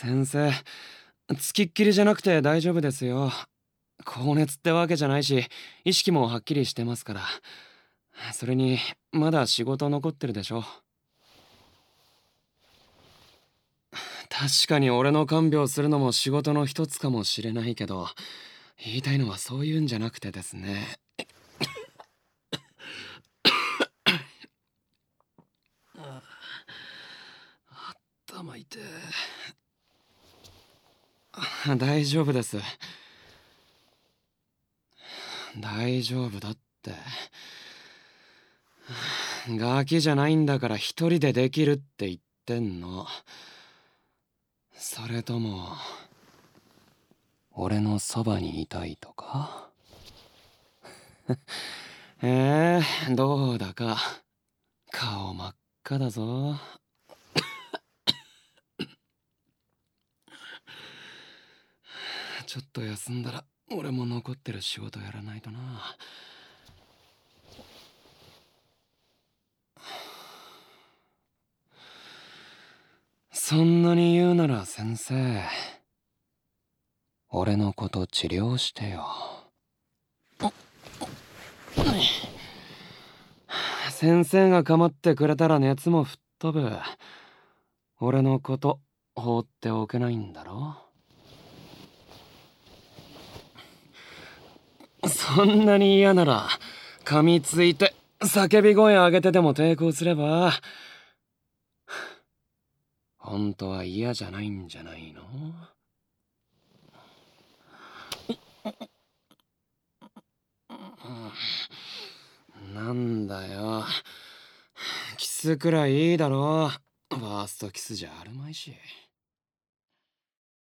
先生つきっきりじゃなくて大丈夫ですよ。高熱ってわけじゃないし意識もはっきりしてますから。それにまだ仕事残ってるでしょ確かに俺の看病するのも仕事の一つかもしれないけど言いたいのはそういうんじゃなくてですね。頭痛い。大丈夫です。大丈夫だって。ガキじゃないんだから一人でできるって言ってんの。それとも俺のそばにいたいとか？えー、どうだか。顔真っ赤だぞ。ちょっと休んだら俺も残ってる仕事やらないとな。そんなに言うなら先生俺のこと治療してよ。先生が構ってくれたら熱も吹っ飛ぶ。俺のこと放っておけないんだろ？そんなに嫌なら噛みついて叫び声上げてでも抵抗すれば本当は嫌じゃないんじゃないの？なんだよ。キスくらいいいだろ。ファーストキスじゃあるまいし。